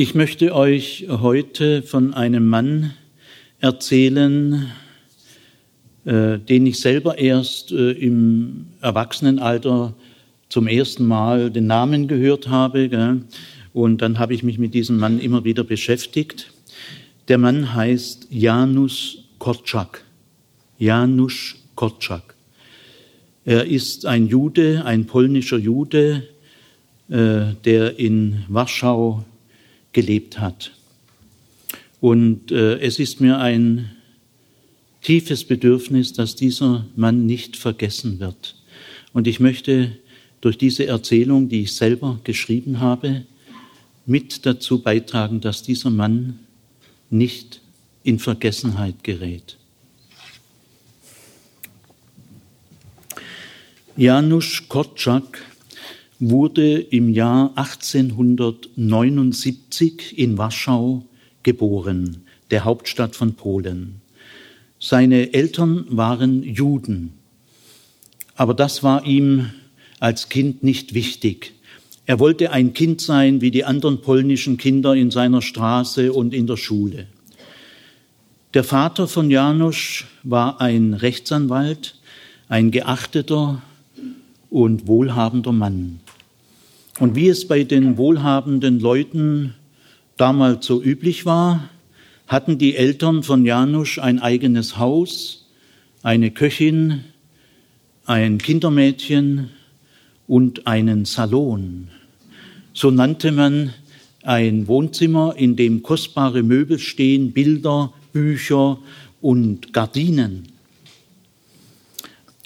Ich möchte euch heute von einem Mann erzählen, äh, den ich selber erst äh, im Erwachsenenalter zum ersten Mal den Namen gehört habe. Und dann habe ich mich mit diesem Mann immer wieder beschäftigt. Der Mann heißt Janusz Korczak. Janusz Korczak. Er ist ein Jude, ein polnischer Jude, äh, der in Warschau gelebt hat. Und äh, es ist mir ein tiefes Bedürfnis, dass dieser Mann nicht vergessen wird. Und ich möchte durch diese Erzählung, die ich selber geschrieben habe, mit dazu beitragen, dass dieser Mann nicht in Vergessenheit gerät. Janusz Korczak wurde im Jahr 1879 in Warschau geboren, der Hauptstadt von Polen. Seine Eltern waren Juden, aber das war ihm als Kind nicht wichtig. Er wollte ein Kind sein wie die anderen polnischen Kinder in seiner Straße und in der Schule. Der Vater von Janusz war ein Rechtsanwalt, ein geachteter und wohlhabender Mann. Und wie es bei den wohlhabenden Leuten damals so üblich war, hatten die Eltern von Janusz ein eigenes Haus, eine Köchin, ein Kindermädchen und einen Salon. So nannte man ein Wohnzimmer, in dem kostbare Möbel stehen, Bilder, Bücher und Gardinen.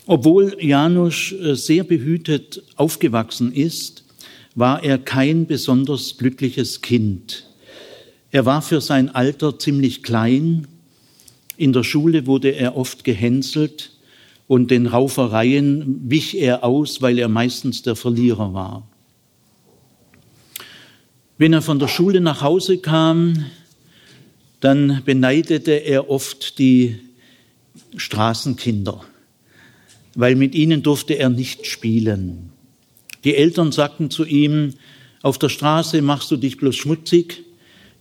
Obwohl Janusz äh, sehr behütet aufgewachsen ist, war er kein besonders glückliches Kind. Er war für sein Alter ziemlich klein. In der Schule wurde er oft gehänselt und den Raufereien wich er aus, weil er meistens der Verlierer war. Wenn er von der Schule nach Hause kam, dann beneidete er oft die Straßenkinder, weil mit ihnen durfte er nicht spielen. Die Eltern sagten zu ihm, auf der Straße machst du dich bloß schmutzig,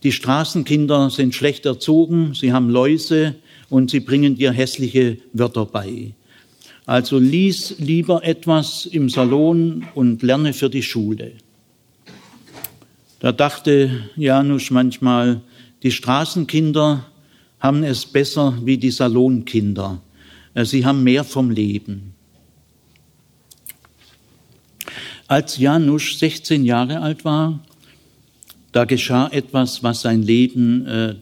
die Straßenkinder sind schlecht erzogen, sie haben Läuse und sie bringen dir hässliche Wörter bei. Also lies lieber etwas im Salon und lerne für die Schule. Da dachte Janusz manchmal, die Straßenkinder haben es besser wie die Salonkinder. Sie haben mehr vom Leben. Als Janusz 16 Jahre alt war, da geschah etwas, was sein Leben äh,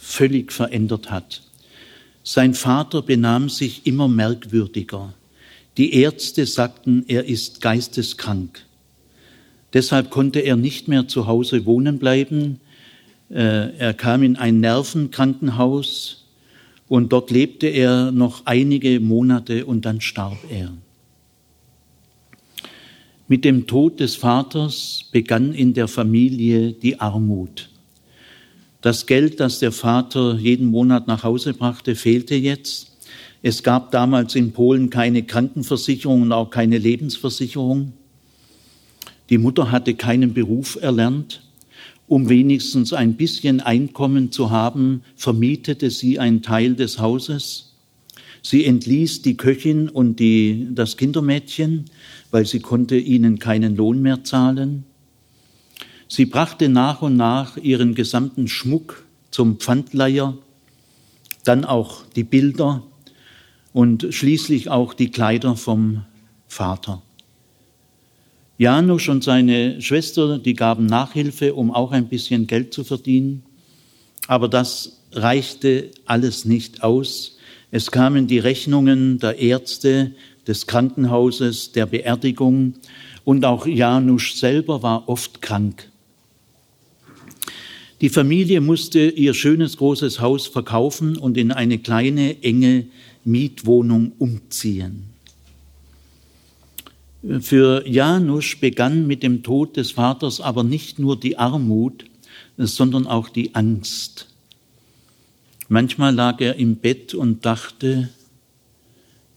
völlig verändert hat. Sein Vater benahm sich immer merkwürdiger. Die Ärzte sagten, er ist geisteskrank. Deshalb konnte er nicht mehr zu Hause wohnen bleiben. Äh, er kam in ein Nervenkrankenhaus und dort lebte er noch einige Monate und dann starb er. Mit dem Tod des Vaters begann in der Familie die Armut. Das Geld, das der Vater jeden Monat nach Hause brachte, fehlte jetzt. Es gab damals in Polen keine Krankenversicherung und auch keine Lebensversicherung. Die Mutter hatte keinen Beruf erlernt. Um wenigstens ein bisschen Einkommen zu haben, vermietete sie einen Teil des Hauses. Sie entließ die Köchin und die, das Kindermädchen weil sie konnte ihnen keinen Lohn mehr zahlen. Sie brachte nach und nach ihren gesamten Schmuck zum Pfandleiher, dann auch die Bilder und schließlich auch die Kleider vom Vater. Janusz und seine Schwester, die gaben Nachhilfe, um auch ein bisschen Geld zu verdienen. Aber das reichte alles nicht aus. Es kamen die Rechnungen der Ärzte, des Krankenhauses, der Beerdigung und auch Janusz selber war oft krank. Die Familie musste ihr schönes großes Haus verkaufen und in eine kleine, enge Mietwohnung umziehen. Für Janusz begann mit dem Tod des Vaters aber nicht nur die Armut, sondern auch die Angst. Manchmal lag er im Bett und dachte,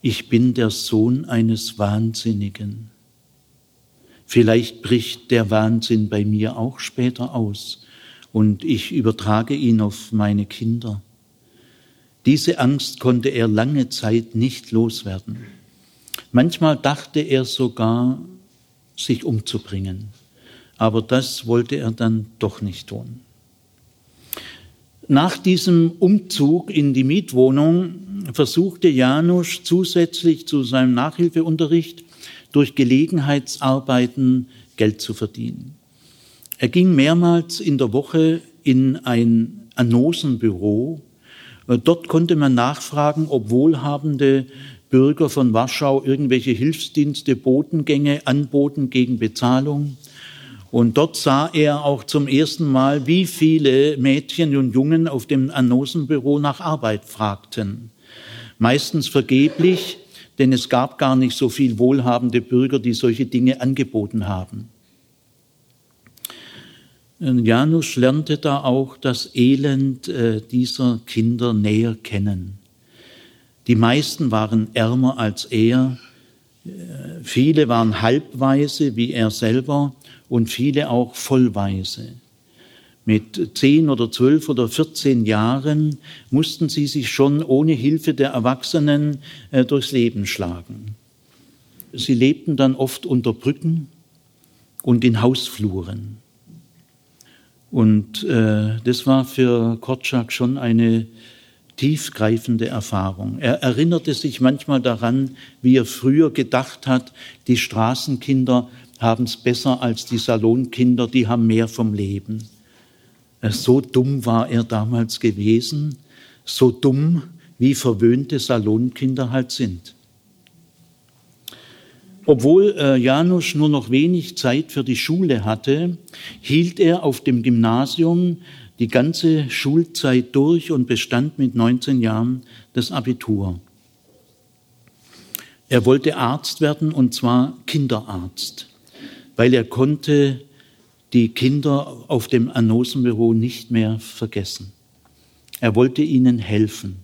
ich bin der Sohn eines Wahnsinnigen. Vielleicht bricht der Wahnsinn bei mir auch später aus und ich übertrage ihn auf meine Kinder. Diese Angst konnte er lange Zeit nicht loswerden. Manchmal dachte er sogar, sich umzubringen. Aber das wollte er dann doch nicht tun. Nach diesem Umzug in die Mietwohnung versuchte Janusz zusätzlich zu seinem Nachhilfeunterricht durch Gelegenheitsarbeiten Geld zu verdienen. Er ging mehrmals in der Woche in ein Annosenbüro. Dort konnte man nachfragen, ob wohlhabende Bürger von Warschau irgendwelche Hilfsdienste, Botengänge anboten gegen Bezahlung. Und dort sah er auch zum ersten Mal, wie viele Mädchen und Jungen auf dem Annosenbüro nach Arbeit fragten. Meistens vergeblich, denn es gab gar nicht so viel wohlhabende Bürger, die solche Dinge angeboten haben. Janusz lernte da auch das Elend äh, dieser Kinder näher kennen. Die meisten waren ärmer als er, viele waren halbweise wie er selber und viele auch vollweise. Mit zehn oder zwölf oder vierzehn Jahren mussten sie sich schon ohne Hilfe der Erwachsenen äh, durchs Leben schlagen. Sie lebten dann oft unter Brücken und in Hausfluren. Und äh, das war für Korczak schon eine tiefgreifende Erfahrung. Er erinnerte sich manchmal daran, wie er früher gedacht hat, die Straßenkinder haben es besser als die Salonkinder, die haben mehr vom Leben. Äh, so dumm war er damals gewesen, so dumm, wie verwöhnte Salonkinder halt sind. Obwohl äh, Janusz nur noch wenig Zeit für die Schule hatte, hielt er auf dem Gymnasium die ganze Schulzeit durch und bestand mit 19 Jahren das Abitur. Er wollte Arzt werden und zwar Kinderarzt, weil er konnte die Kinder auf dem Anosenbüro nicht mehr vergessen. Er wollte ihnen helfen.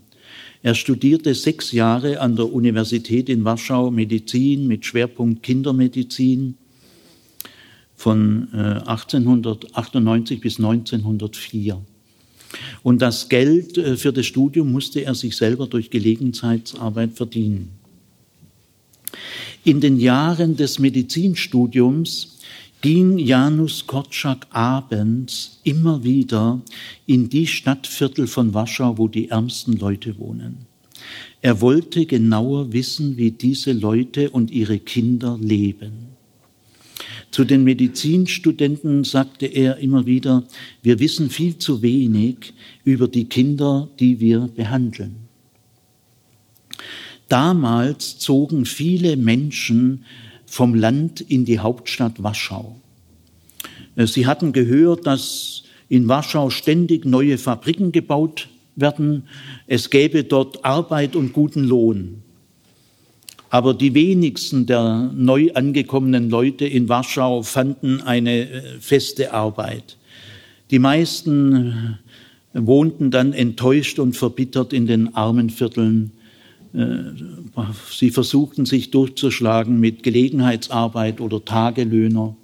Er studierte sechs Jahre an der Universität in Warschau Medizin mit Schwerpunkt Kindermedizin von 1898 äh, bis 1904. Und das Geld äh, für das Studium musste er sich selber durch Gelegenheitsarbeit verdienen. In den Jahren des Medizinstudiums ging Janusz Korczak abends immer wieder in die Stadtviertel von Warschau, wo die ärmsten Leute wohnen. Er wollte genauer wissen, wie diese Leute und ihre Kinder leben. Zu den Medizinstudenten sagte er immer wieder, wir wissen viel zu wenig über die Kinder, die wir behandeln. Damals zogen viele Menschen vom Land in die Hauptstadt Warschau. Sie hatten gehört, dass in Warschau ständig neue Fabriken gebaut werden. Es gäbe dort Arbeit und guten Lohn. Aber die wenigsten der neu angekommenen Leute in Warschau fanden eine äh, feste Arbeit. Die meisten äh, wohnten dann enttäuscht und verbittert in den armen Vierteln. Äh, sie versuchten sich durchzuschlagen mit Gelegenheitsarbeit oder Tagelöhner.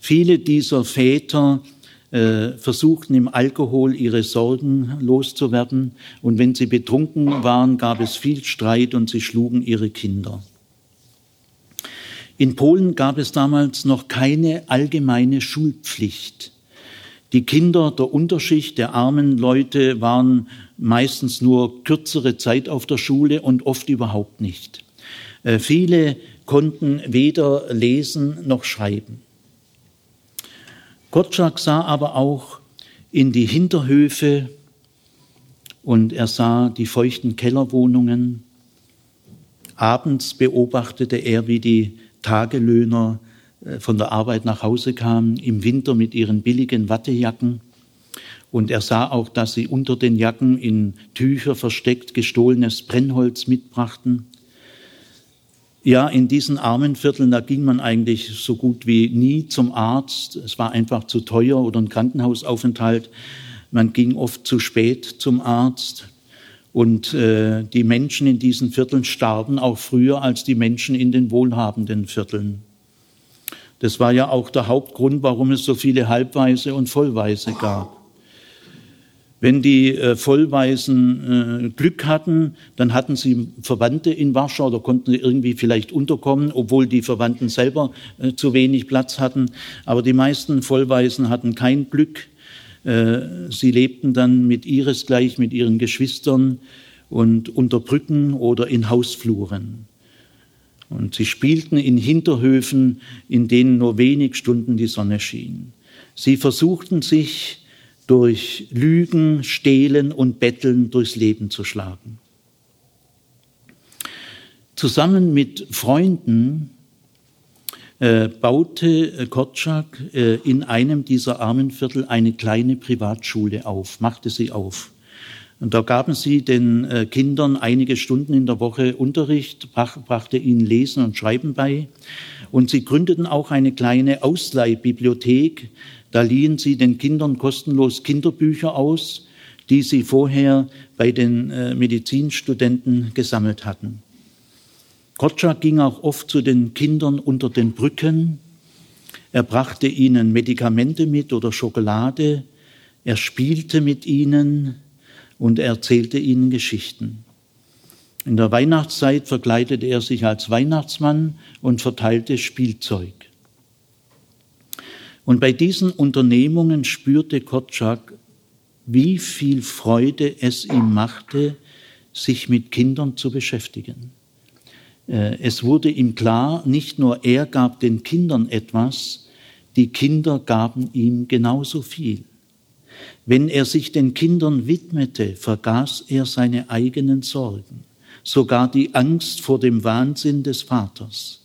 Viele dieser Väter äh, versuchten im Alkohol ihre Sorgen loszuwerden. Und wenn sie betrunken waren, gab es viel Streit und sie schlugen ihre Kinder. In Polen gab es damals noch keine allgemeine Schulpflicht. Die Kinder der Unterschicht, der armen Leute waren meistens nur kürzere Zeit auf der Schule und oft überhaupt nicht. Äh, viele konnten weder lesen noch schreiben. Gottschalk sah aber auch in die Hinterhöfe und er sah die feuchten Kellerwohnungen. Abends beobachtete er, wie die Tagelöhner äh, von der Arbeit nach Hause kamen, im Winter mit ihren billigen Wattejacken. Und er sah auch, dass sie unter den Jacken in Tücher versteckt gestohlenes Brennholz mitbrachten. Ja, in diesen armen Vierteln, da ging man eigentlich so gut wie nie zum Arzt. Es war einfach zu teuer oder ein Krankenhausaufenthalt. Man ging oft zu spät zum Arzt. Und äh, die Menschen in diesen Vierteln starben auch früher als die Menschen in den wohlhabenden Vierteln. Das war ja auch der Hauptgrund, warum es so viele Halbweise und Vollweise gab. Wenn die äh, Vollweisen äh, Glück hatten, dann hatten sie Verwandte in Warschau oder konnten sie irgendwie vielleicht unterkommen, obwohl die Verwandten selber äh, zu wenig Platz hatten. Aber die meisten Vollweisen hatten kein Glück. Äh, sie lebten dann mit ihresgleich, mit ihren Geschwistern und unter Brücken oder in Hausfluren. Und sie spielten in Hinterhöfen, in denen nur wenig Stunden die Sonne schien. Sie versuchten sich durch Lügen, Stehlen und Betteln durchs Leben zu schlagen. Zusammen mit Freunden äh, baute Korczak äh, in einem dieser Armenviertel eine kleine Privatschule auf, machte sie auf. Und da gaben sie den äh, Kindern einige Stunden in der Woche Unterricht, brach, brachte ihnen Lesen und Schreiben bei. Und sie gründeten auch eine kleine Ausleihbibliothek, da liehen sie den Kindern kostenlos Kinderbücher aus, die sie vorher bei den äh, Medizinstudenten gesammelt hatten. Kotschak ging auch oft zu den Kindern unter den Brücken. Er brachte ihnen Medikamente mit oder Schokolade. Er spielte mit ihnen und erzählte ihnen Geschichten. In der Weihnachtszeit verkleidete er sich als Weihnachtsmann und verteilte Spielzeug. Und bei diesen Unternehmungen spürte Kotschak, wie viel Freude es ihm machte, sich mit Kindern zu beschäftigen. Äh, es wurde ihm klar, nicht nur er gab den Kindern etwas, die Kinder gaben ihm genauso viel. Wenn er sich den Kindern widmete, vergaß er seine eigenen Sorgen, sogar die Angst vor dem Wahnsinn des Vaters.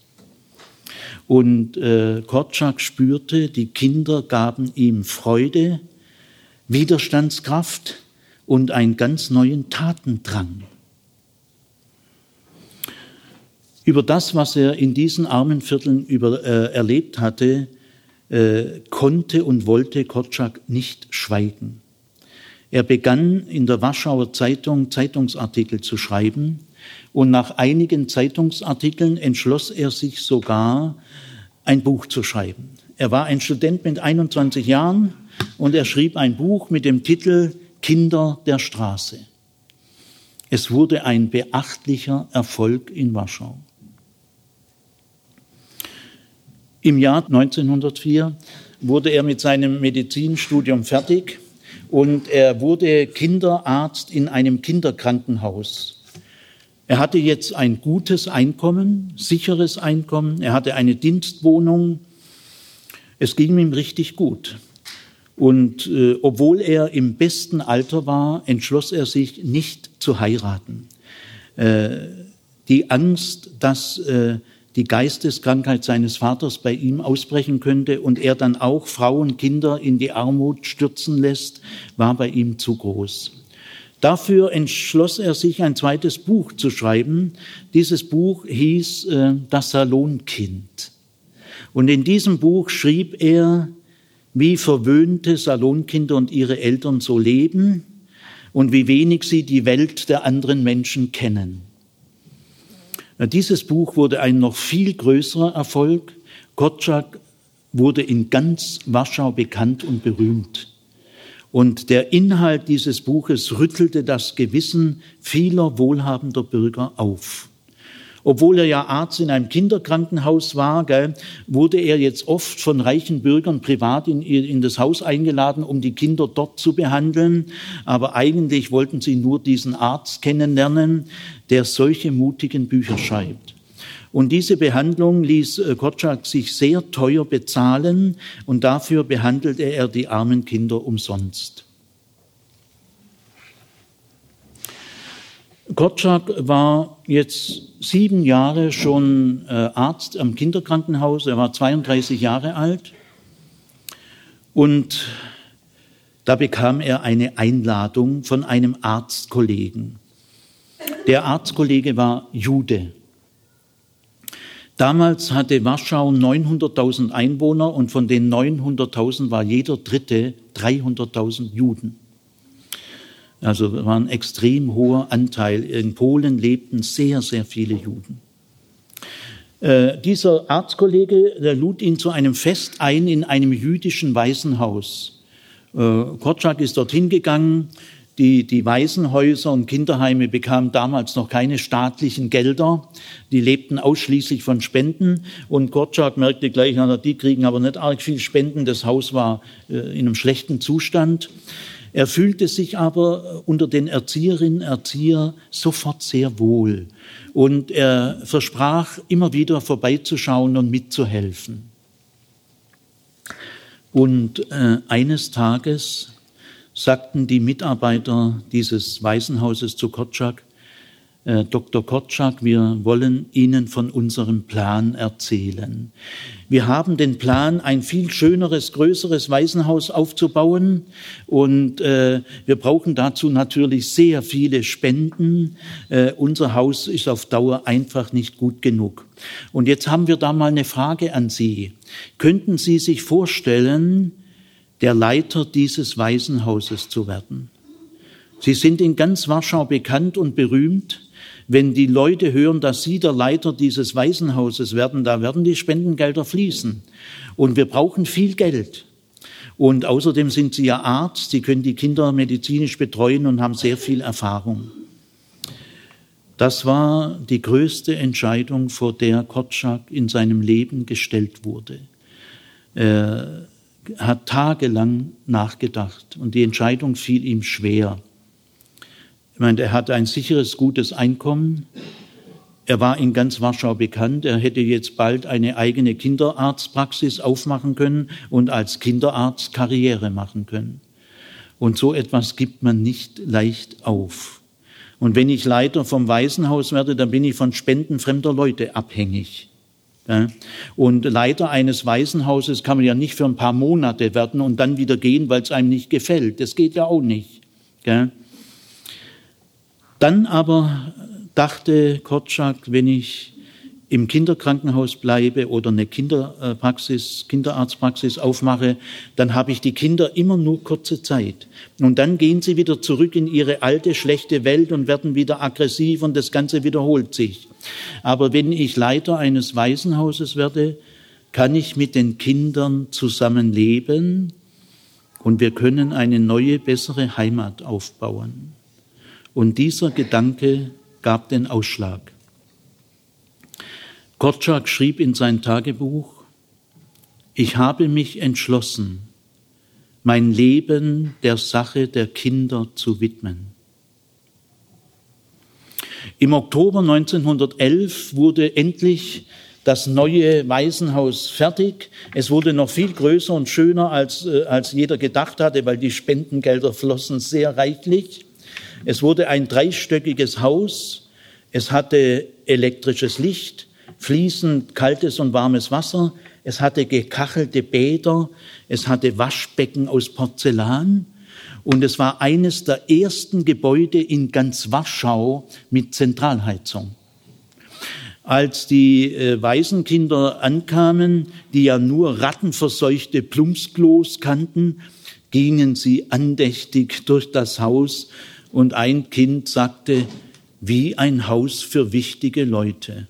Und äh, Korczak spürte, die Kinder gaben ihm Freude, Widerstandskraft und einen ganz neuen Tatendrang. Über das, was er in diesen armen Vierteln über, äh, erlebt hatte, äh, konnte und wollte Korczak nicht schweigen. Er begann in der Warschauer Zeitung Zeitungsartikel zu schreiben und nach einigen Zeitungsartikeln entschloss er sich sogar, ein Buch zu schreiben. Er war ein Student mit 21 Jahren und er schrieb ein Buch mit dem Titel Kinder der Straße. Es wurde ein beachtlicher Erfolg in Warschau. Im Jahr 1904 wurde er mit seinem Medizinstudium fertig und er wurde Kinderarzt in einem Kinderkrankenhaus. Er hatte jetzt ein gutes Einkommen, sicheres Einkommen, er hatte eine Dienstwohnung. Es ging ihm richtig gut. Und äh, obwohl er im besten Alter war, entschloss er sich nicht zu heiraten. Äh, die Angst, dass äh, die Geisteskrankheit seines Vaters bei ihm ausbrechen könnte und er dann auch Frauen, Kinder in die Armut stürzen lässt, war bei ihm zu groß. Dafür entschloss er sich, ein zweites Buch zu schreiben. Dieses Buch hieß äh, Das Salonkind. Und in diesem Buch schrieb er, wie verwöhnte Salonkinder und ihre Eltern so leben und wie wenig sie die Welt der anderen Menschen kennen. Dieses Buch wurde ein noch viel größerer Erfolg. Kotschak wurde in ganz Warschau bekannt und berühmt. Und der Inhalt dieses Buches rüttelte das Gewissen vieler wohlhabender Bürger auf. Obwohl er ja Arzt in einem Kinderkrankenhaus war, gell, wurde er jetzt oft von reichen Bürgern privat in, in das Haus eingeladen, um die Kinder dort zu behandeln. Aber eigentlich wollten sie nur diesen Arzt kennenlernen, der solche mutigen Bücher schreibt. Und diese Behandlung ließ äh, Kotschak sich sehr teuer bezahlen und dafür behandelte er die armen Kinder umsonst. Kotschak war jetzt sieben Jahre schon äh, Arzt am Kinderkrankenhaus. Er war 32 Jahre alt. Und da bekam er eine Einladung von einem Arztkollegen. Der Arztkollege war Jude. Damals hatte Warschau 900.000 Einwohner und von den 900.000 war jeder dritte 300.000 Juden. Also war ein extrem hoher Anteil. In Polen lebten sehr, sehr viele Juden. Äh, dieser Arztkollege der lud ihn zu einem Fest ein in einem jüdischen Waisenhaus. Äh, Korczak ist dorthin gegangen. Die, die Waisenhäuser und Kinderheime bekamen damals noch keine staatlichen Gelder. Die lebten ausschließlich von Spenden. Und Korczak merkte gleich, na, die kriegen aber nicht arg viel Spenden. Das Haus war äh, in einem schlechten Zustand. Er fühlte sich aber unter den Erzieherinnen und Erziehern sofort sehr wohl. Und er versprach, immer wieder vorbeizuschauen und mitzuhelfen. Und äh, eines Tages sagten die Mitarbeiter dieses Waisenhauses zu Kotschak, äh, Dr. Kotschak, wir wollen Ihnen von unserem Plan erzählen. Wir haben den Plan, ein viel schöneres, größeres Waisenhaus aufzubauen und äh, wir brauchen dazu natürlich sehr viele Spenden. Äh, unser Haus ist auf Dauer einfach nicht gut genug. Und jetzt haben wir da mal eine Frage an Sie. Könnten Sie sich vorstellen, der Leiter dieses Waisenhauses zu werden? Sie sind in ganz Warschau bekannt und berühmt. Wenn die Leute hören, dass Sie der Leiter dieses Waisenhauses werden, da werden die Spendengelder fließen. Und wir brauchen viel Geld. Und außerdem sind Sie ja Arzt, Sie können die Kinder medizinisch betreuen und haben sehr viel Erfahrung. Das war die größte Entscheidung, vor der Kotschak in seinem Leben gestellt wurde. Er hat tagelang nachgedacht und die Entscheidung fiel ihm schwer. Ich meine, er hatte ein sicheres, gutes Einkommen. Er war in ganz Warschau bekannt. Er hätte jetzt bald eine eigene Kinderarztpraxis aufmachen können und als Kinderarzt Karriere machen können. Und so etwas gibt man nicht leicht auf. Und wenn ich Leiter vom Waisenhaus werde, dann bin ich von Spenden fremder Leute abhängig. Und Leiter eines Waisenhauses kann man ja nicht für ein paar Monate werden und dann wieder gehen, weil es einem nicht gefällt. Das geht ja auch nicht. Dann aber dachte Korczak, wenn ich im Kinderkrankenhaus bleibe oder eine Kinderpraxis, Kinderarztpraxis aufmache, dann habe ich die Kinder immer nur kurze Zeit. Und dann gehen sie wieder zurück in ihre alte, schlechte Welt und werden wieder aggressiv und das Ganze wiederholt sich. Aber wenn ich Leiter eines Waisenhauses werde, kann ich mit den Kindern zusammenleben und wir können eine neue, bessere Heimat aufbauen. Und dieser Gedanke gab den Ausschlag. Korczak schrieb in sein Tagebuch, ich habe mich entschlossen, mein Leben der Sache der Kinder zu widmen. Im Oktober 1911 wurde endlich das neue Waisenhaus fertig. Es wurde noch viel größer und schöner, als, äh, als jeder gedacht hatte, weil die Spendengelder flossen sehr reichlich. Es wurde ein dreistöckiges Haus. Es hatte elektrisches Licht, fließend kaltes und warmes Wasser. Es hatte gekachelte Bäder. Es hatte Waschbecken aus Porzellan. Und es war eines der ersten Gebäude in ganz Warschau mit Zentralheizung. Als die äh, Waisenkinder ankamen, die ja nur rattenverseuchte Plumpsklos kannten, gingen sie andächtig durch das Haus und ein Kind sagte, wie ein Haus für wichtige Leute.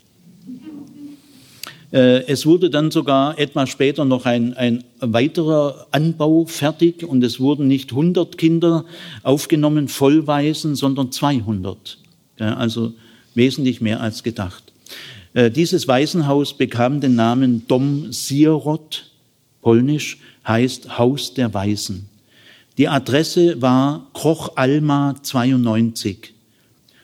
Äh, es wurde dann sogar etwas später noch ein, ein weiterer Anbau fertig und es wurden nicht 100 Kinder aufgenommen, Vollweisen, sondern 200. Also wesentlich mehr als gedacht. Äh, dieses Waisenhaus bekam den Namen Dom Sierot, polnisch, heißt Haus der Waisen. Die Adresse war Kroch Alma 92.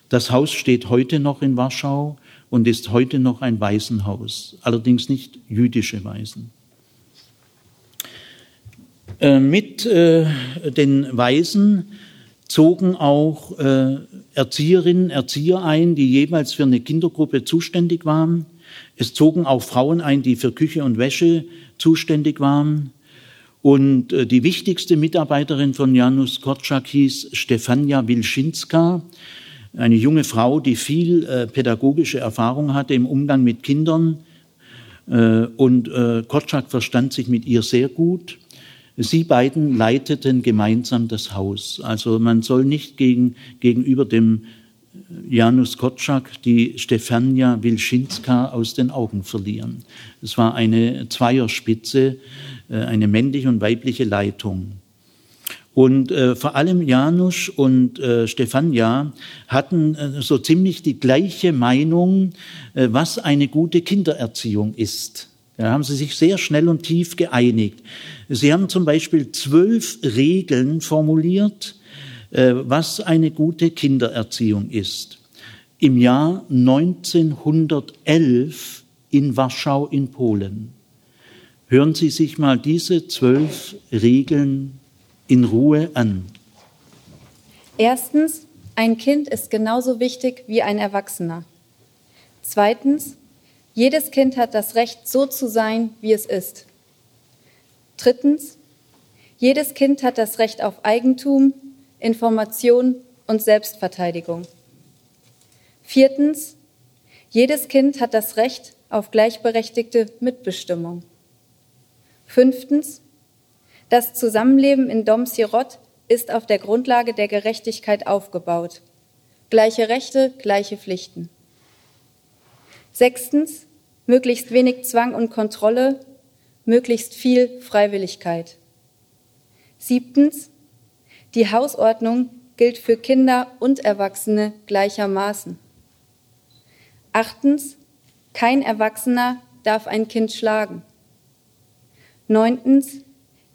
Das Haus steht heute noch in Warschau und ist heute noch ein Waisenhaus, allerdings nicht jüdische Waisen. Äh, mit äh, den Waisen zogen auch äh, Erzieherinnen, Erzieher ein, die jeweils für eine Kindergruppe zuständig waren. Es zogen auch Frauen ein, die für Küche und Wäsche zuständig waren. Und die wichtigste Mitarbeiterin von Janusz Korczak hieß Stefania Wilczynska, eine junge Frau, die viel äh, pädagogische Erfahrung hatte im Umgang mit Kindern. Äh, und Korczak verstand sich mit ihr sehr gut. Sie beiden leiteten gemeinsam das Haus. Also man soll nicht gegen, gegenüber dem Janusz Kotschak die Stefania Wilczynska aus den Augen verlieren. Es war eine Zweierspitze, äh, eine männliche und weibliche Leitung. Und äh, vor allem Janusz und äh, Stefania hatten äh, so ziemlich die gleiche Meinung, äh, was eine gute Kindererziehung ist. Da haben sie sich sehr schnell und tief geeinigt. Sie haben zum Beispiel zwölf Regeln formuliert, äh, was eine gute Kindererziehung ist. Im Jahr 1911 in Warschau in Polen. Hören Sie sich mal diese zwölf Regeln in Ruhe an. Erstens, ein Kind ist genauso wichtig wie ein Erwachsener. Zweitens, jedes Kind hat das Recht, so zu sein, wie es ist. Drittens, jedes Kind hat das Recht auf Eigentum, Information und Selbstverteidigung. Viertens, jedes Kind hat das Recht auf gleichberechtigte Mitbestimmung. Fünftens, das Zusammenleben in Dom Sirot ist auf der Grundlage der Gerechtigkeit aufgebaut. Gleiche Rechte, gleiche Pflichten. Sechstens, möglichst wenig Zwang und Kontrolle, möglichst viel Freiwilligkeit. Siebtens, die Hausordnung gilt für Kinder und Erwachsene gleichermaßen. Achtens, kein Erwachsener darf ein Kind schlagen. Neuntens,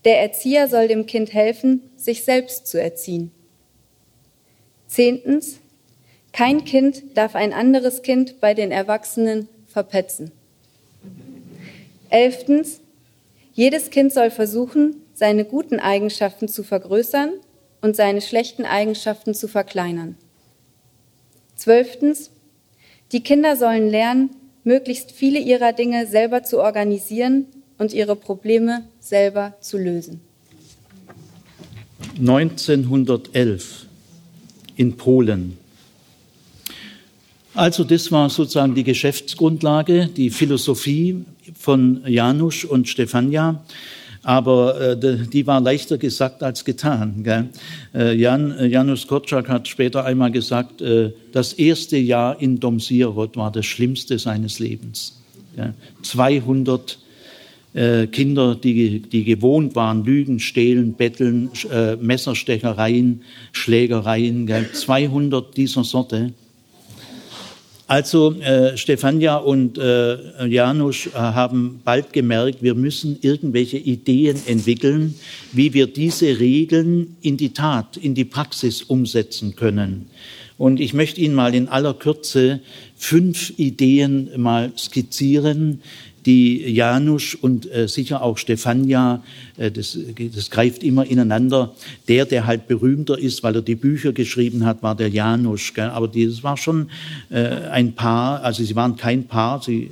der Erzieher soll dem Kind helfen, sich selbst zu erziehen. Zehntens, kein Kind darf ein anderes Kind bei den Erwachsenen verpetzen. Elftens, jedes Kind soll versuchen, seine guten Eigenschaften zu vergrößern und seine schlechten Eigenschaften zu verkleinern. Zwölftens, die Kinder sollen lernen, möglichst viele ihrer Dinge selber zu organisieren und ihre Probleme selber zu lösen. 1911 in Polen. Also das war sozusagen die Geschäftsgrundlage, die Philosophie von Janusz und Stefania. Aber äh, die war leichter gesagt als getan. Äh, Jan, äh, Janusz Korczak hat später einmal gesagt, das erste Jahr in Domsirot war das Schlimmste seines Lebens. Gell? 200 äh, Kinder, die, die gewohnt waren, Lügen, Stehlen, Betteln, äh, Messerstechereien, Schlägereien, gell? 200 dieser Sorte. Also äh, Stefania und äh, Janusz äh, haben bald gemerkt, wir müssen irgendwelche Ideen entwickeln, wie wir diese Regeln in die Tat, in die Praxis umsetzen können. Und ich möchte Ihnen mal in aller Kürze fünf Ideen mal skizzieren, die Janusz und äh, sicher auch Stefania, äh, das, das greift immer ineinander. Der, der halt berühmter ist, weil er die Bücher geschrieben hat, war der Janusz. Gell? Aber die, das war schon äh, ein Paar, also sie waren kein Paar, sie äh,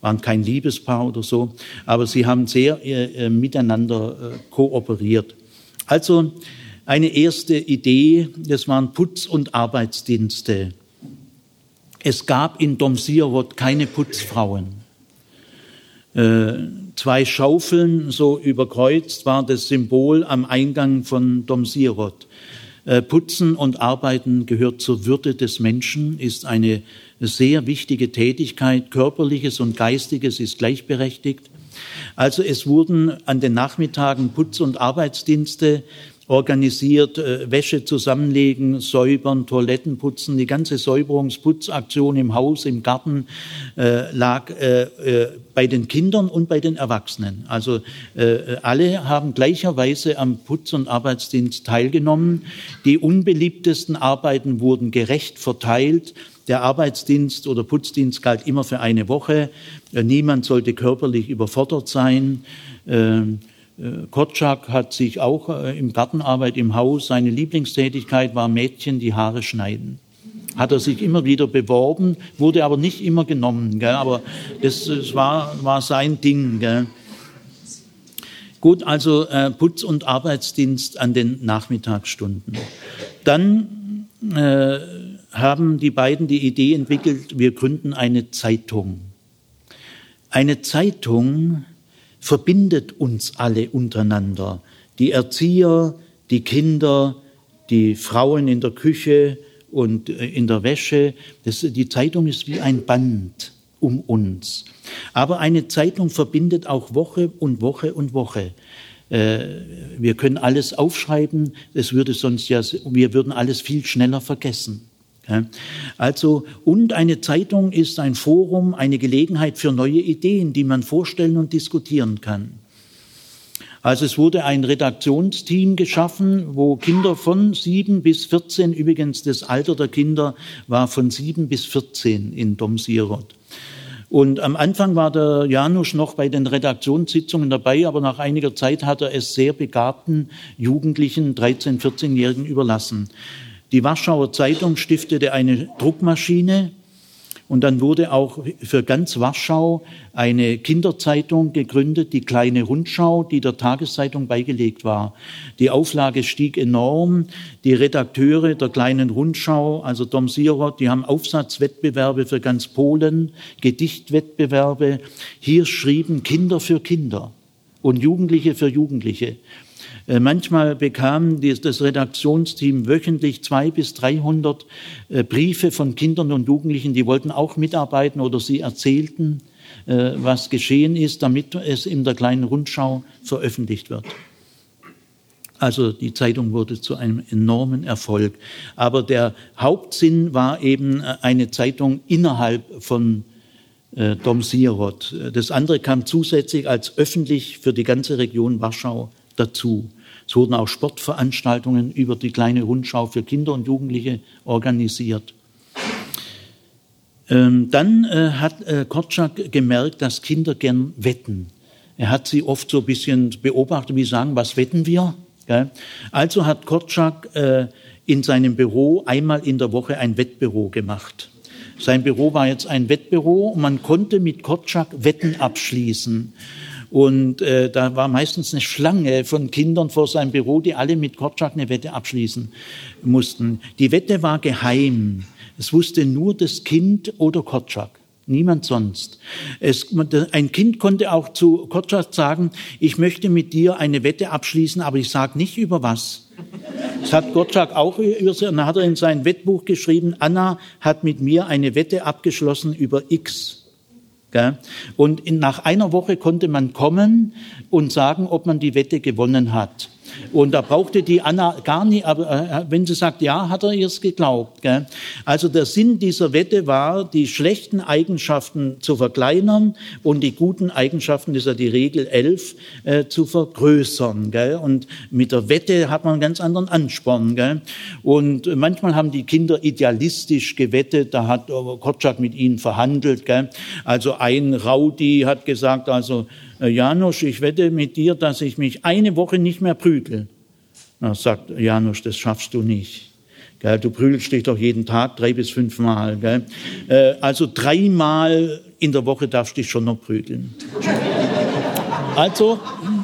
waren kein Liebespaar oder so, aber sie haben sehr äh, äh miteinander äh, kooperiert. Also eine erste Idee, das waren Putz- und Arbeitsdienste. Es gab in Domsirwot keine Putzfrauen. Äh, zwei Schaufeln so überkreuzt war das Symbol am Eingang von Domsirot. Äh, Putzen und Arbeiten gehört zur Würde des Menschen, ist eine sehr wichtige Tätigkeit. Körperliches und Geistiges ist gleichberechtigt. Also es wurden an den Nachmittagen Putz- und Arbeitsdienste organisiert, äh, Wäsche zusammenlegen, säubern, Toiletten putzen. Die ganze Säuberungsputzaktion im Haus, im Garten äh, lag äh, äh, bei den Kindern und bei den Erwachsenen. Also äh, alle haben gleicherweise am Putz- und Arbeitsdienst teilgenommen. Die unbeliebtesten Arbeiten wurden gerecht verteilt. Der Arbeitsdienst oder Putzdienst galt immer für eine Woche. Äh, niemand sollte körperlich überfordert sein. Äh, Kotschak hat sich auch äh, im Gartenarbeit im Haus, seine Lieblingstätigkeit war Mädchen die Haare schneiden. Hat er sich immer wieder beworben, wurde aber nicht immer genommen. Gell? Aber das, das war, war sein Ding. Gell? Gut, also äh, Putz- und Arbeitsdienst an den Nachmittagsstunden. Dann äh, haben die beiden die Idee entwickelt, wir gründen eine Zeitung. Eine Zeitung, verbindet uns alle untereinander. Die Erzieher, die Kinder, die Frauen in der Küche und äh, in der Wäsche. Das, die Zeitung ist wie ein Band um uns. Aber eine Zeitung verbindet auch Woche und Woche und Woche. Äh, wir können alles aufschreiben, es würde sonst ja, wir würden alles viel schneller vergessen. Also, und eine Zeitung ist ein Forum, eine Gelegenheit für neue Ideen, die man vorstellen und diskutieren kann. Also es wurde ein Redaktionsteam geschaffen, wo Kinder von sieben bis 14, übrigens das Alter der Kinder war von sieben bis 14 in Domsirot. Und am Anfang war der Janusz noch bei den Redaktionssitzungen dabei, aber nach einiger Zeit hat er es sehr begabten Jugendlichen, 13-, 14-Jährigen überlassen. Die Warschauer Zeitung stiftete eine Druckmaschine und dann wurde auch für ganz Warschau eine Kinderzeitung gegründet, die kleine Rundschau, die der Tageszeitung beigelegt war. Die Auflage stieg enorm. Die Redakteure der kleinen Rundschau, also Dom Sirot, die haben Aufsatzwettbewerbe für ganz Polen, Gedichtwettbewerbe. Hier schrieben Kinder für Kinder und Jugendliche für Jugendliche. Äh, manchmal bekam das Redaktionsteam wöchentlich zwei bis dreihundert äh, Briefe von Kindern und Jugendlichen, die wollten auch mitarbeiten oder sie erzählten, äh, was geschehen ist, damit es in der kleinen Rundschau veröffentlicht wird. Also die Zeitung wurde zu einem enormen Erfolg. Aber der Hauptsinn war eben eine Zeitung innerhalb von äh, Dom Sirot. Das andere kam zusätzlich als öffentlich für die ganze Region Warschau dazu. Es wurden auch Sportveranstaltungen über die kleine Rundschau für Kinder und Jugendliche organisiert. Ähm, dann äh, hat äh, Korczak gemerkt, dass Kinder gern wetten. Er hat sie oft so ein bisschen beobachtet, wie sagen, was wetten wir? Also hat Korczak äh, in seinem Büro einmal in der Woche ein Wettbüro gemacht. Sein Büro war jetzt ein Wettbüro und man konnte mit Korczak Wetten abschließen. Und äh, da war meistens eine Schlange von Kindern vor seinem Büro, die alle mit Korczak eine Wette abschließen mussten. Die Wette war geheim. Es wusste nur das Kind oder Korczak. Niemand sonst. Es, ein Kind konnte auch zu Korczak sagen, ich möchte mit dir eine Wette abschließen, aber ich sage nicht über was. Das hat Gottschalk auch über dann hat er in sein Wettbuch geschrieben, Anna hat mit mir eine Wette abgeschlossen über X. Und nach einer Woche konnte man kommen und sagen, ob man die Wette gewonnen hat. Und da brauchte die Anna gar nicht, aber äh, wenn sie sagt, ja, hat er ihr's geglaubt. Gell? Also der Sinn dieser Wette war, die schlechten Eigenschaften zu verkleinern und die guten Eigenschaften, das ist ja die Regel 11, äh, zu vergrößern. Gell? Und mit der Wette hat man einen ganz anderen Ansporn. Gell? Und manchmal haben die Kinder idealistisch gewettet, da hat Kotschak mit ihnen verhandelt. Gell? Also ein Raudi hat gesagt, also äh, Janusz, ich wette mit dir, dass ich mich eine Woche nicht mehr prügel. Na, sagt Janusz, das schaffst du nicht. Gell, du prügelst dich doch jeden Tag drei bis fünf Mal. Gell? Äh, also dreimal in der Woche darfst du dich schon noch prügeln. Also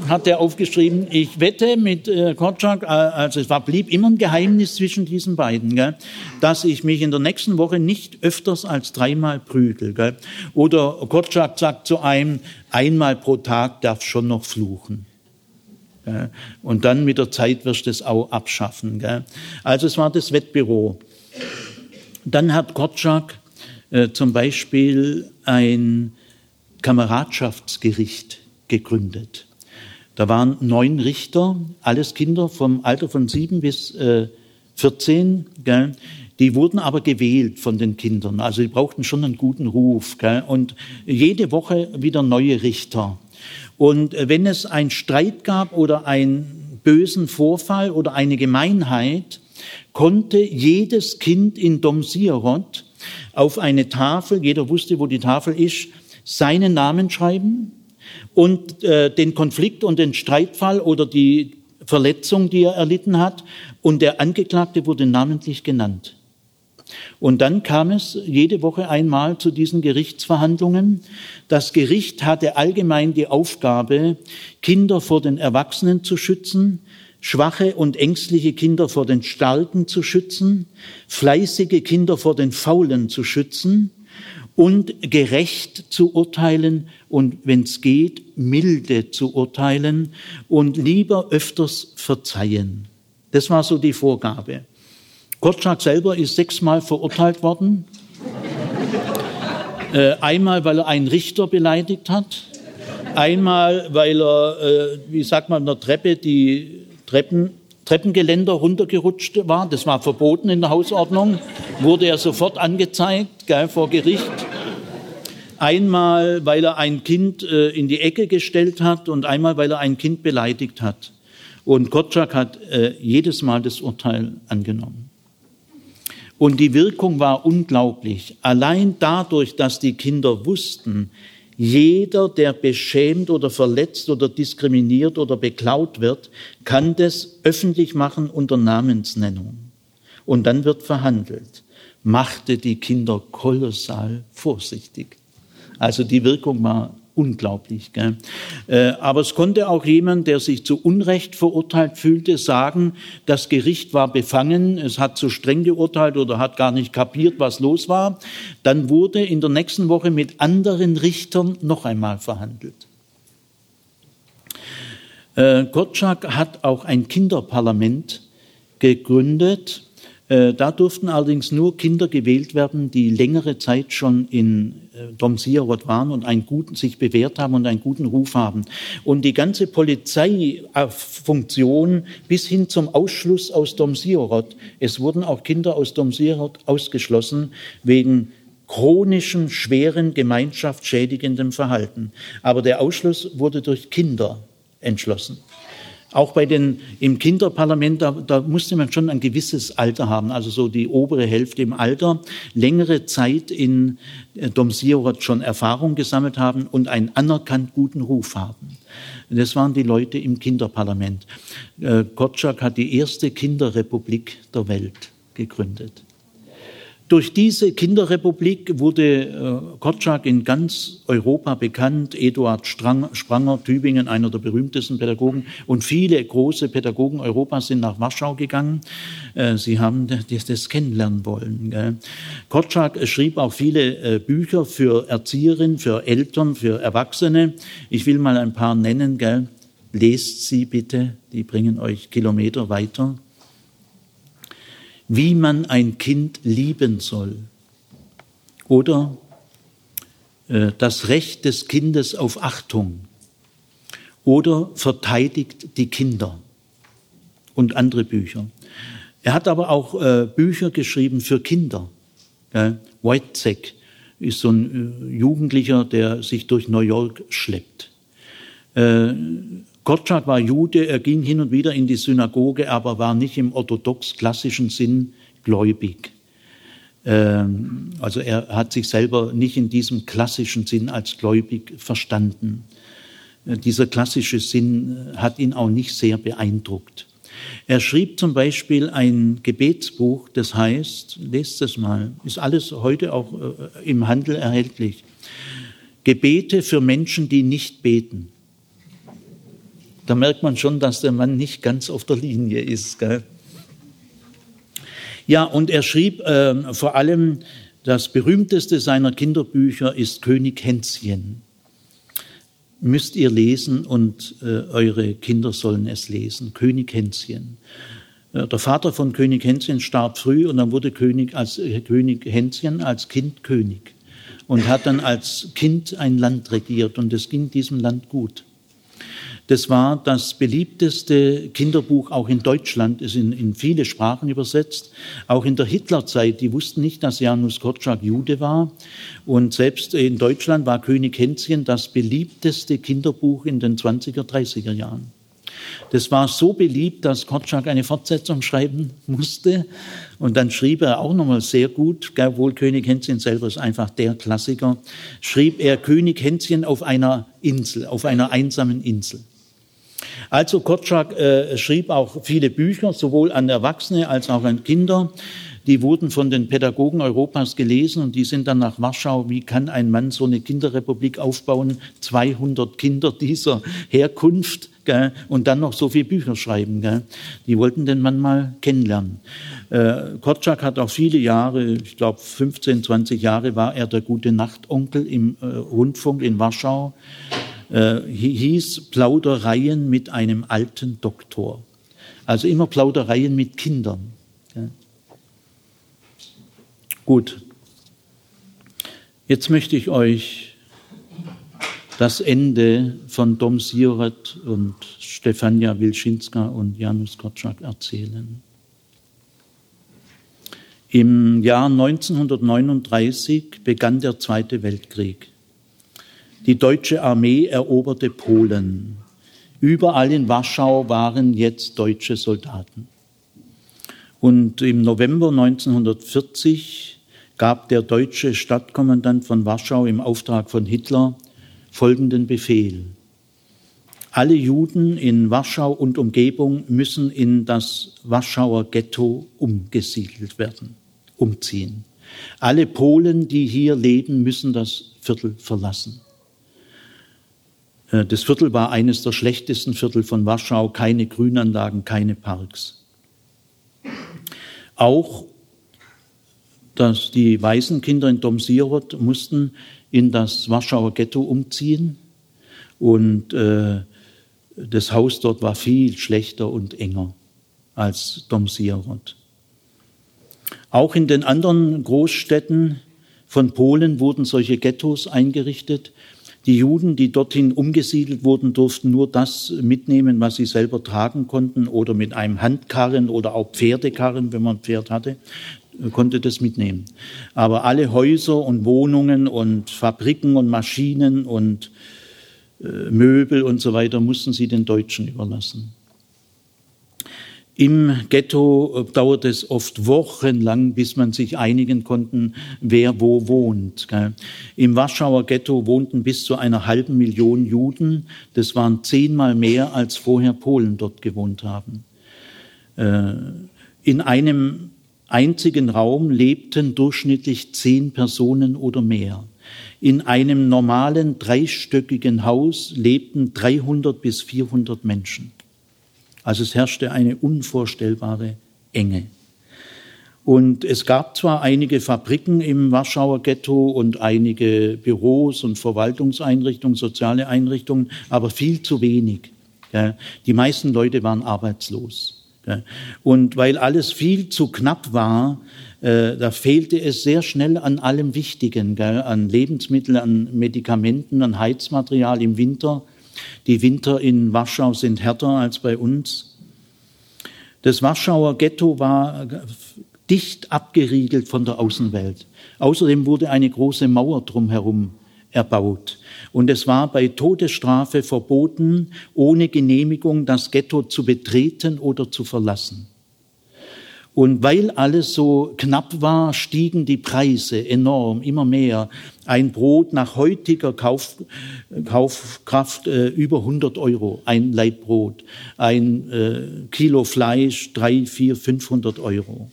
hat er aufgeschrieben, ich wette mit äh, Kotschak, äh, also es war, blieb immer ein Geheimnis zwischen diesen beiden, gell, dass ich mich in der nächsten Woche nicht öfters als dreimal prügel. Gell. Oder Kotschak sagt zu einem, einmal pro Tag darf schon noch fluchen. Gell. Und dann mit der Zeit wirst du es auch abschaffen. Gell. Also es war das Wettbüro. Dann hat Kotschak äh, zum Beispiel ein Kameradschaftsgericht gegründet. Da waren neun Richter, alles Kinder vom Alter von sieben bis äh, 14. Gell? Die wurden aber gewählt von den Kindern. Also die brauchten schon einen guten Ruf. Gell? Und jede Woche wieder neue Richter. Und äh, wenn es einen Streit gab oder einen bösen Vorfall oder eine Gemeinheit, konnte jedes Kind in Domsierot auf eine Tafel, jeder wusste, wo die Tafel ist, seinen Namen schreiben und äh, den Konflikt und den Streitfall oder die Verletzung, die er erlitten hat. Und der Angeklagte wurde namentlich genannt. Und dann kam es jede Woche einmal zu diesen Gerichtsverhandlungen. Das Gericht hatte allgemein die Aufgabe, Kinder vor den Erwachsenen zu schützen, schwache und ängstliche Kinder vor den Starken zu schützen, fleißige Kinder vor den Faulen zu schützen und gerecht zu urteilen und wenn es geht, milde zu urteilen und lieber öfters verzeihen. Das war so die Vorgabe. Korczak selber ist sechsmal verurteilt worden. Äh, einmal, weil er einen Richter beleidigt hat. Einmal, weil er, äh, wie sagt man, in der Treppe die Treppen, Treppengeländer runtergerutscht war. Das war verboten in der Hausordnung. Wurde er sofort angezeigt, gell, vor Gericht. Einmal, weil er ein Kind äh, in die Ecke gestellt hat und einmal, weil er ein Kind beleidigt hat. Und Kotschak hat äh, jedes Mal das Urteil angenommen. Und die Wirkung war unglaublich. Allein dadurch, dass die Kinder wussten, jeder, der beschämt oder verletzt oder diskriminiert oder beklaut wird, kann das öffentlich machen unter Namensnennung. Und dann wird verhandelt. Machte die Kinder kolossal vorsichtig. Also die Wirkung war unglaublich. Gell? Äh, aber es konnte auch jemand, der sich zu Unrecht verurteilt fühlte, sagen, das Gericht war befangen, es hat zu streng geurteilt oder hat gar nicht kapiert, was los war. Dann wurde in der nächsten Woche mit anderen Richtern noch einmal verhandelt. Äh, Gottschalk hat auch ein Kinderparlament gegründet, äh, da durften allerdings nur Kinder gewählt werden, die längere Zeit schon in äh, Domsierot waren und einen guten, sich bewährt haben und einen guten Ruf haben. Und die ganze Polizeifunktion bis hin zum Ausschluss aus Domsierot. Es wurden auch Kinder aus Domsierot ausgeschlossen wegen chronischem, schweren, gemeinschaftsschädigendem Verhalten. Aber der Ausschluss wurde durch Kinder entschlossen. Auch bei den, im Kinderparlament, da, da musste man schon ein gewisses Alter haben, also so die obere Hälfte im Alter, längere Zeit in äh, Domsirot schon Erfahrung gesammelt haben und einen anerkannt guten Ruf haben. Das waren die Leute im Kinderparlament. Äh, Kotschak hat die erste Kinderrepublik der Welt gegründet. Durch diese Kinderrepublik wurde äh, Kotschak in ganz Europa bekannt. Eduard Strang, Spranger, Tübingen, einer der berühmtesten Pädagogen. Und viele große Pädagogen Europas sind nach Warschau gegangen. Äh, sie haben das, das kennenlernen wollen. Kotschak schrieb auch viele äh, Bücher für Erzieherinnen, für Eltern, für Erwachsene. Ich will mal ein paar nennen. Lest sie bitte, die bringen euch Kilometer weiter wie man ein Kind lieben soll oder äh, das Recht des Kindes auf Achtung oder verteidigt die Kinder und andere Bücher. Er hat aber auch äh, Bücher geschrieben für Kinder. Ja, Wojciech ist so ein äh, Jugendlicher, der sich durch New York schleppt. Äh, Gottschalk war Jude, er ging hin und wieder in die Synagoge, aber war nicht im orthodox-klassischen Sinn gläubig. Ähm, also er hat sich selber nicht in diesem klassischen Sinn als gläubig verstanden. Äh, dieser klassische Sinn äh, hat ihn auch nicht sehr beeindruckt. Er schrieb zum Beispiel ein Gebetsbuch, das heißt, lest es mal, ist alles heute auch äh, im Handel erhältlich. Gebete für Menschen, die nicht beten da merkt man schon, dass der Mann nicht ganz auf der Linie ist. Gell? Ja, und er schrieb äh, vor allem, das berühmteste seiner Kinderbücher ist König Hänschen. Müsst ihr lesen und äh, eure Kinder sollen es lesen. König Hänschen. Äh, der Vater von König Hänschen starb früh und dann wurde König, als, äh, König Hänschen als Kind König und hat dann als Kind ein Land regiert und es ging diesem Land gut. Das war das beliebteste Kinderbuch auch in Deutschland, ist in, in viele Sprachen übersetzt. Auch in der Hitlerzeit, die wussten nicht, dass Janusz Korczak Jude war. Und selbst in Deutschland war König Hänschen das beliebteste Kinderbuch in den 20er, 30er Jahren. Das war so beliebt, dass Korczak eine Fortsetzung schreiben musste. Und dann schrieb er auch nochmal sehr gut, obwohl König Hänschen selber ist einfach der Klassiker, schrieb er König Hänschen auf einer Insel, auf einer einsamen Insel. Also Kotschak äh, schrieb auch viele Bücher, sowohl an Erwachsene als auch an Kinder. Die wurden von den Pädagogen Europas gelesen und die sind dann nach Warschau. Wie kann ein Mann so eine Kinderrepublik aufbauen? 200 Kinder dieser Herkunft gell? und dann noch so viele Bücher schreiben. Gell? Die wollten den Mann mal kennenlernen. Äh, Kotschak hat auch viele Jahre, ich glaube 15, 20 Jahre war er der gute Nachtonkel im äh, Rundfunk in Warschau äh, hieß Plaudereien mit einem alten Doktor. Also immer Plaudereien mit Kindern. Ja. Gut, jetzt möchte ich euch das Ende von Dom Siret und Stefania Wilczynska und Janusz Korczak erzählen. Im Jahr 1939 begann der Zweite Weltkrieg. Die deutsche Armee eroberte Polen. Überall in Warschau waren jetzt deutsche Soldaten. Und im November 1940 gab der deutsche Stadtkommandant von Warschau im Auftrag von Hitler folgenden Befehl. Alle Juden in Warschau und Umgebung müssen in das Warschauer Ghetto umgesiedelt werden umziehen. Alle Polen, die hier leben, müssen das Viertel verlassen. Äh, das Viertel war eines der schlechtesten Viertel von Warschau, keine Grünanlagen, keine Parks. Auch dass die Waisenkinder in Domsirot mussten in das Warschauer Ghetto umziehen und äh, das Haus dort war viel schlechter und enger als Domsirot. Auch in den anderen Großstädten von Polen wurden solche Ghettos eingerichtet. Die Juden, die dorthin umgesiedelt wurden, durften nur das mitnehmen, was sie selber tragen konnten oder mit einem Handkarren oder auch Pferdekarren, wenn man ein Pferd hatte, konnte das mitnehmen. Aber alle Häuser und Wohnungen und Fabriken und Maschinen und äh, Möbel und so weiter mussten sie den Deutschen überlassen. Im Ghetto äh, dauert es oft wochenlang, bis man sich einigen konnten, wer wo wohnt. Im Warschauer Ghetto wohnten bis zu einer halben Million Juden. Das waren zehnmal mehr, als vorher Polen dort gewohnt haben. Äh, in einem einzigen Raum lebten durchschnittlich zehn Personen oder mehr. In einem normalen dreistöckigen Haus lebten 300 bis 400 Menschen. Also es herrschte eine unvorstellbare Enge. Und es gab zwar einige Fabriken im Warschauer Ghetto und einige Büros und Verwaltungseinrichtungen, soziale Einrichtungen, aber viel zu wenig. Die meisten Leute waren arbeitslos. Und weil alles viel zu knapp war, äh, da fehlte es sehr schnell an allem Wichtigen, an Lebensmitteln, an Medikamenten, an Heizmaterial im Winter. Die Winter in Warschau sind härter als bei uns. Das Warschauer Ghetto war dicht abgeriegelt von der Außenwelt. Außerdem wurde eine große Mauer drumherum erbaut. Und es war bei Todesstrafe verboten, ohne Genehmigung das Ghetto zu betreten oder zu verlassen. Und weil alles so knapp war, stiegen die Preise enorm, immer mehr. Ein Brot nach heutiger Kauf, Kaufkraft äh, über 100 Euro, ein Laib. Ein äh, Kilo Fleisch, drei, vier, 500 Euro.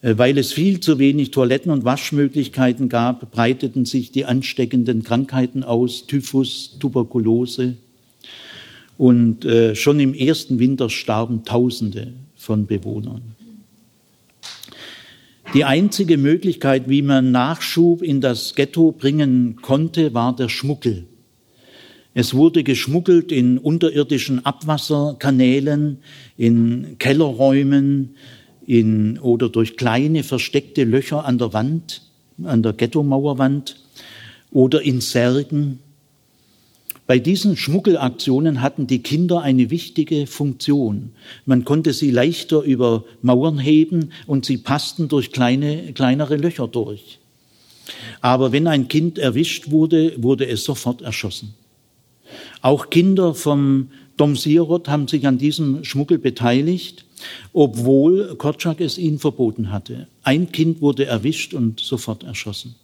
Äh, weil es viel zu wenig Toiletten und Waschmöglichkeiten gab, breiteten sich die ansteckenden Krankheiten aus, Typhus, Tuberkulose. Und äh, schon im ersten Winter starben Tausende von Bewohnern. Die einzige Möglichkeit, wie man Nachschub in das Ghetto bringen konnte, war der Schmuggel. Es wurde geschmuggelt in unterirdischen Abwasserkanälen, in Kellerräumen in, oder durch kleine versteckte Löcher an der Wand, an der Ghettomauerwand oder in Särgen. Bei diesen Schmuggelaktionen hatten die Kinder eine wichtige Funktion. Man konnte sie leichter über Mauern heben und sie passten durch kleine, kleinere Löcher durch. Aber wenn ein Kind erwischt wurde, wurde es sofort erschossen. Auch Kinder vom Dom Sirot haben sich an diesem Schmuggel beteiligt, obwohl Korczak es ihnen verboten hatte. Ein Kind wurde erwischt und sofort erschossen.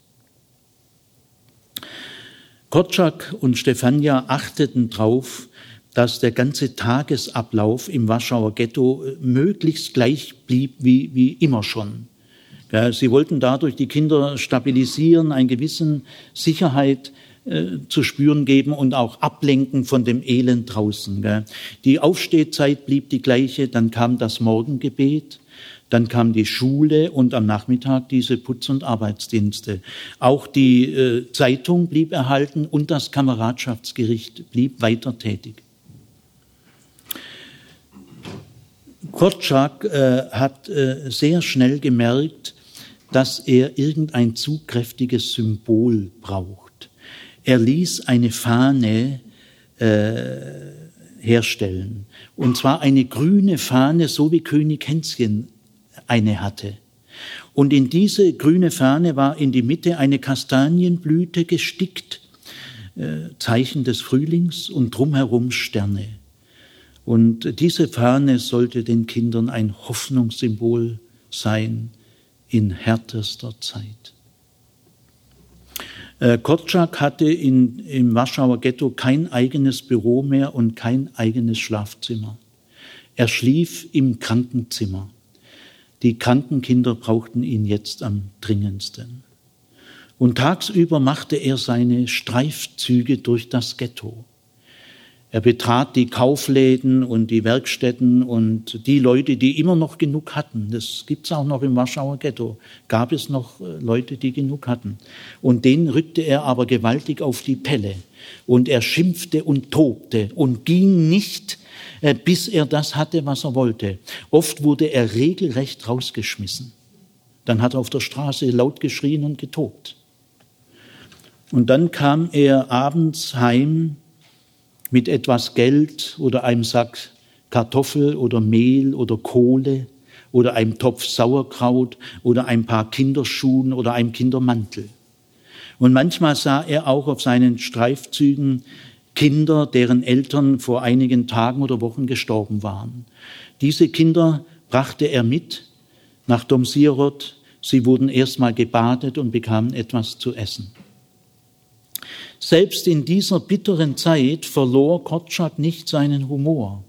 Korczak und Stefania achteten darauf, dass der ganze Tagesablauf im Warschauer Ghetto äh, möglichst gleich blieb wie, wie immer schon. Sie wollten dadurch die Kinder stabilisieren, eine gewisse Sicherheit äh, zu spüren geben und auch ablenken von dem Elend draußen. Die Aufstehzeit blieb die gleiche, dann kam das Morgengebet, dann kam die Schule und am Nachmittag diese Putz- und Arbeitsdienste. Auch die äh, Zeitung blieb erhalten und das Kameradschaftsgericht blieb weiter tätig. Korczak äh, hat äh, sehr schnell gemerkt, dass er irgendein zu kräftiges Symbol braucht. Er ließ eine Fahne äh, herstellen. Und zwar eine grüne Fahne, so wie König Hänschen eine hatte. Und in diese grüne Fahne war in die Mitte eine Kastanienblüte gestickt, äh, Zeichen des Frühlings und drumherum Sterne. Und diese Fahne sollte den Kindern ein Hoffnungssymbol sein in härtester Zeit. Äh, Korczak hatte in, im Warschauer Ghetto kein eigenes Büro mehr und kein eigenes Schlafzimmer. Er schlief im Krankenzimmer. Die kranken Kinder brauchten ihn jetzt am dringendsten. Und tagsüber machte er seine Streifzüge durch das Ghetto. Er betrat die Kaufläden und die Werkstätten und die Leute, die immer noch genug hatten. Das gibt's auch noch im Warschauer Ghetto. Gab es noch äh, Leute, die genug hatten. Und denen rückte er aber gewaltig auf die Pelle. Und er schimpfte und tobte und ging nicht, äh, bis er das hatte, was er wollte. Oft wurde er regelrecht rausgeschmissen. Dann hat er auf der Straße laut geschrien und getobt. Und dann kam er abends heim mit etwas Geld oder einem Sack Kartoffel oder Mehl oder Kohle oder einem Topf Sauerkraut oder ein paar Kinderschuhen oder einem Kindermantel. Und manchmal sah er auch auf seinen Streifzügen Kinder, deren Eltern vor einigen Tagen oder Wochen gestorben waren. Diese Kinder brachte er mit nach Domsirot. Sie wurden erstmal gebadet und bekamen etwas zu essen. Selbst in dieser bitteren Zeit verlor Korczak nicht seinen Humor.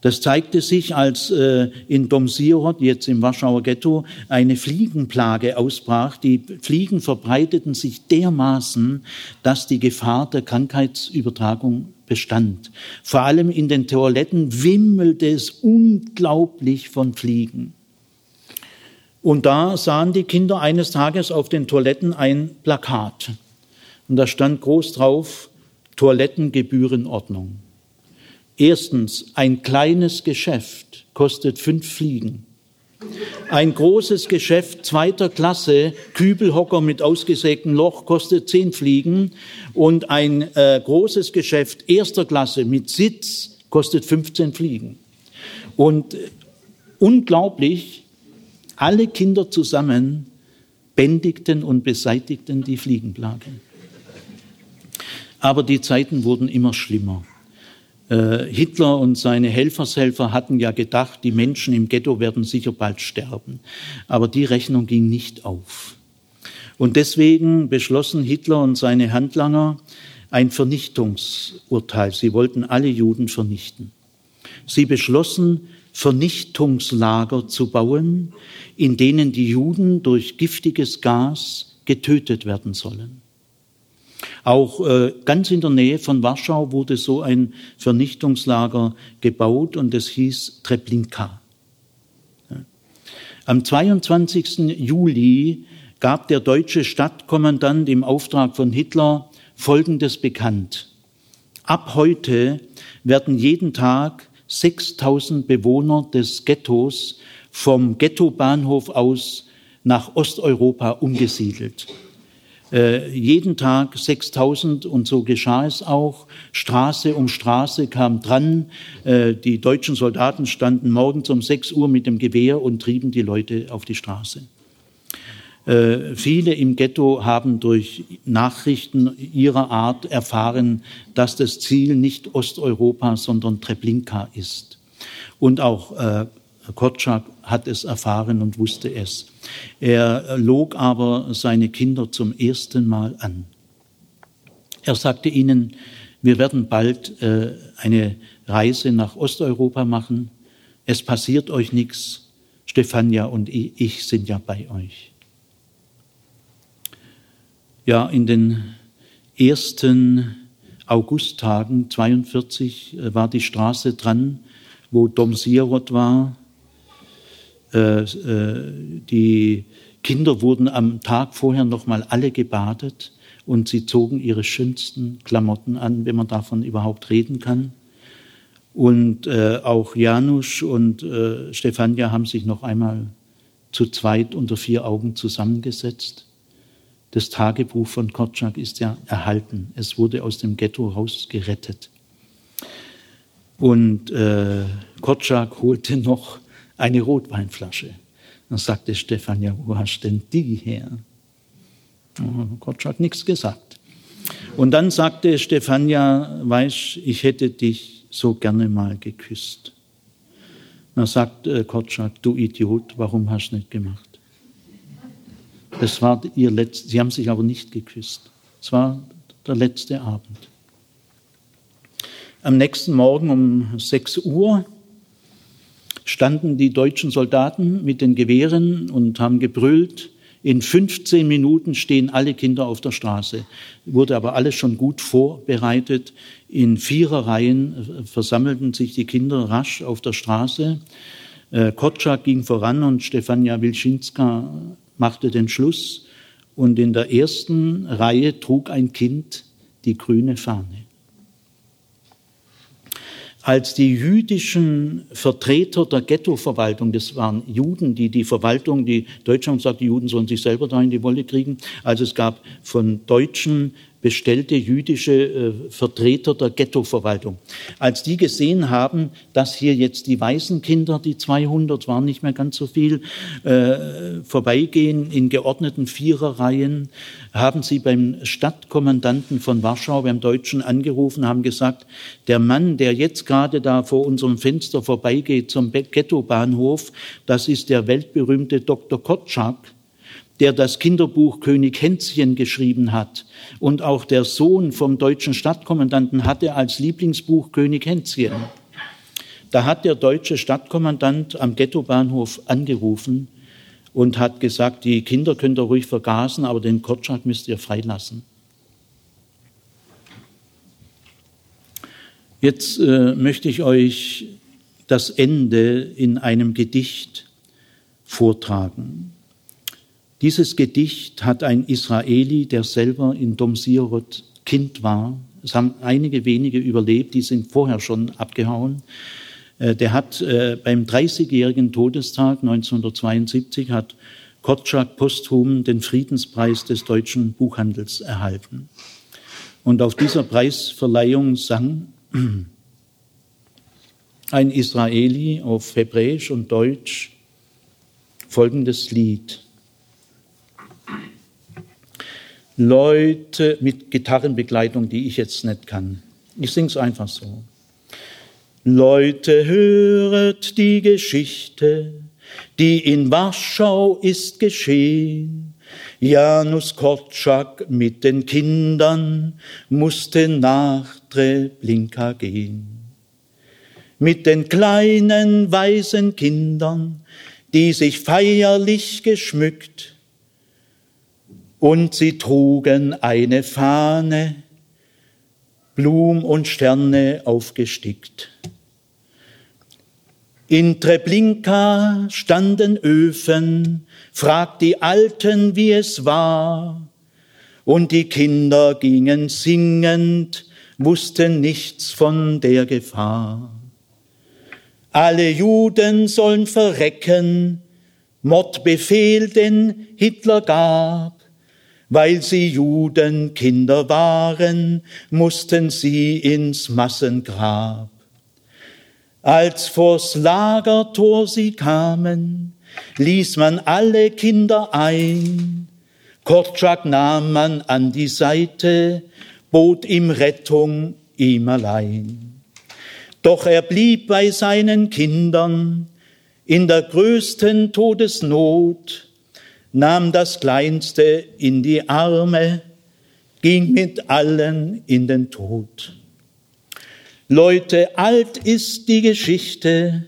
Das zeigte sich, als äh, in Domsirot, jetzt im Warschauer Ghetto, eine Fliegenplage ausbrach. Die Fliegen verbreiteten sich dermaßen, dass die Gefahr der Krankheitsübertragung bestand. Vor allem in den Toiletten wimmelte es unglaublich von Fliegen. Und da sahen die Kinder eines Tages auf den Toiletten ein Plakat. Und da stand groß drauf, Toilettengebührenordnung. Erstens, ein kleines Geschäft kostet fünf Fliegen. Ein großes Geschäft zweiter Klasse, Kübelhocker mit ausgesägtem Loch, kostet zehn Fliegen. Und ein äh, großes Geschäft erster Klasse mit Sitz kostet 15 Fliegen. Und äh, unglaublich, alle Kinder zusammen bändigten und beseitigten die Fliegenplage. Aber die Zeiten wurden immer schlimmer. Äh, Hitler und seine Helfershelfer hatten ja gedacht, die Menschen im Ghetto werden sicher bald sterben. Aber die Rechnung ging nicht auf. Und deswegen beschlossen Hitler und seine Handlanger ein Vernichtungsurteil. Sie wollten alle Juden vernichten. Sie beschlossen, Vernichtungslager zu bauen, in denen die Juden durch giftiges Gas getötet werden sollen. Auch äh, ganz in der Nähe von Warschau wurde so ein Vernichtungslager gebaut und es hieß Treblinka. Am 22. Juli gab der deutsche Stadtkommandant im Auftrag von Hitler Folgendes bekannt. Ab heute werden jeden Tag 6000 Bewohner des Ghettos vom Ghettobahnhof aus nach Osteuropa umgesiedelt jeden Tag 6000 und so geschah es auch. Straße um Straße kam dran. Äh, die deutschen Soldaten standen morgens um 6 Uhr mit dem Gewehr und trieben die Leute auf die Straße. Äh, viele im Ghetto haben durch Nachrichten ihrer Art erfahren, dass das Ziel nicht Osteuropa, sondern Treblinka ist. Und auch Korczak hat es erfahren und wusste es. Er log aber seine Kinder zum ersten Mal an. Er sagte ihnen, wir werden bald äh, eine Reise nach Osteuropa machen. Es passiert euch nichts. Stefania und ich sind ja bei euch. Ja, in den ersten Augusttagen 42 äh, war die Straße dran, wo Dom Sirot war, äh, äh, die Kinder wurden am Tag vorher nochmal alle gebadet und sie zogen ihre schönsten Klamotten an, wenn man davon überhaupt reden kann. Und äh, auch Janusz und äh, Stefania haben sich noch einmal zu zweit unter vier Augen zusammengesetzt. Das Tagebuch von Korczak ist ja erhalten. Es wurde aus dem Ghetto rausgerettet. Und äh, Korczak holte noch eine Rotweinflasche. Dann sagte Stefan, ja, wo hast denn die her? Korczak hat nichts gesagt. Und dann sagte Stefania, weißt, ich hätte dich so gerne mal geküsst. Dann sagt äh, Korczak, du Idiot, warum hast du nicht gemacht? Das war ihr letztes, sie haben sich aber nicht geküsst. Es war der letzte Abend. Am nächsten Morgen um 6 Uhr standen die deutschen Soldaten mit den Gewehren und haben gebrüllt, in 15 Minuten stehen alle Kinder auf der Straße. Wurde aber alles schon gut vorbereitet. In Viererreihen versammelten sich die Kinder rasch auf der Straße. Äh, Kotschak ging voran und Stefania Wilczynska machte den Schluss. Und in der ersten Reihe trug ein Kind die grüne Fahne als die jüdischen Vertreter der Ghettoverwaltung, das waren Juden, die die Verwaltung, die Deutschland sagt, die Juden sollen sich selber da in die Wolle kriegen. Also es gab von Deutschen bestellte jüdische äh, Vertreter der Ghettoverwaltung. Als die gesehen haben, dass hier jetzt die Waisenkinder, die 200 waren nicht mehr ganz so viel, äh, vorbeigehen in geordneten Viererreihen, haben sie beim Stadtkommandanten von Warschau, beim Deutschen, angerufen, haben gesagt, der Mann, der jetzt gerade da vor unserem Fenster vorbeigeht zum Ghettobahnhof, das ist der weltberühmte Dr. Kotschak, der das Kinderbuch König Hänschen geschrieben hat. Und auch der Sohn vom deutschen Stadtkommandanten hatte als Lieblingsbuch König Hänschen. Da hat der deutsche Stadtkommandant am Ghettobahnhof angerufen und hat gesagt, die Kinder könnt ihr ruhig vergasen, aber den Kotschak müsst ihr freilassen. Jetzt äh, möchte ich euch das Ende in einem Gedicht vortragen. Dieses Gedicht hat ein Israeli, der selber in Domsirot Kind war. Es haben einige wenige überlebt, die sind vorher schon abgehauen. Äh, der hat äh, beim 30-jährigen Todestag 1972 hat Kotschak posthum den Friedenspreis des deutschen Buchhandels erhalten. Und auf dieser Preisverleihung sang ein Israeli auf Hebräisch und Deutsch folgendes Lied. Leute mit Gitarrenbegleitung, die ich jetzt nicht kann. Ich sing's einfach so. Leute, höret die Geschichte, die in Warschau ist geschehen. Janus Korczak mit den Kindern musste nach Treblinka gehen. Mit den kleinen weißen Kindern, die sich feierlich geschmückt und sie trugen eine Fahne, Blum und Sterne aufgestickt. In Treblinka standen Öfen, fragt die Alten, wie es war, und die Kinder gingen singend, wussten nichts von der Gefahr. Alle Juden sollen verrecken, Mordbefehl den Hitler gab, weil sie Judenkinder waren, mussten sie ins Massengrab. Als vors Lagertor sie kamen, ließ man alle Kinder ein. Korczak nahm man an die Seite, bot ihm Rettung ihm allein. Doch er blieb bei seinen Kindern in der größten Todesnot, nahm das Kleinste in die Arme, ging mit allen in den Tod. Leute, alt ist die Geschichte,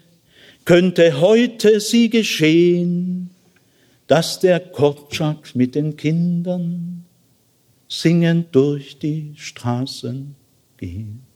könnte heute sie geschehen, dass der Kortschak mit den Kindern singend durch die Straßen geht.